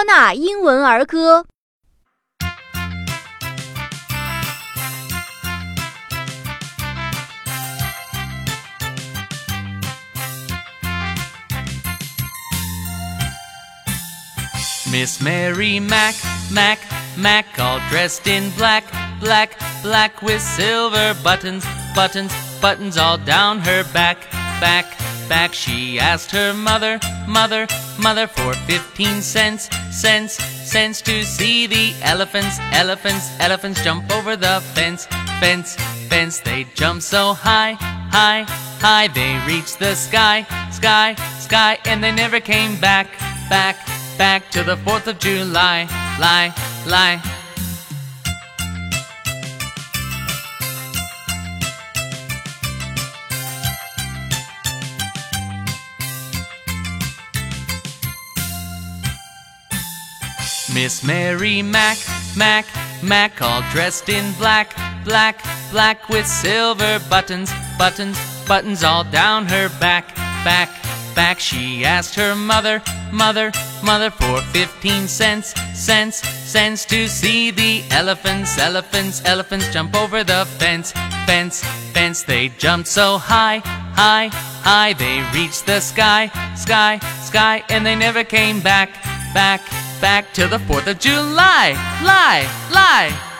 托纳英文儿歌》。Miss Mary Mac, Mac, Mac, all dressed in black, black, black with silver buttons, buttons, buttons all down her back, back, back. She asked her mother, mother, mother for 15 cents, cents, cents to see the elephants, elephants, elephants jump over the fence, fence, fence. They jump so high, high, high. They reach the sky, sky, sky, and they never came back, back, back to the 4th of July, lie, lie. Miss Mary Mac, Mac, Mac, all dressed in black, black, black with silver buttons, buttons, buttons all down her back, back, back. She asked her mother, mother, mother for 15 cents, cents, cents to see the elephants, elephants, elephants jump over the fence, fence, fence. They jumped so high, high, high. They reached the sky, sky, sky, and they never came back, back, back to the 4th of July. Lie, lie.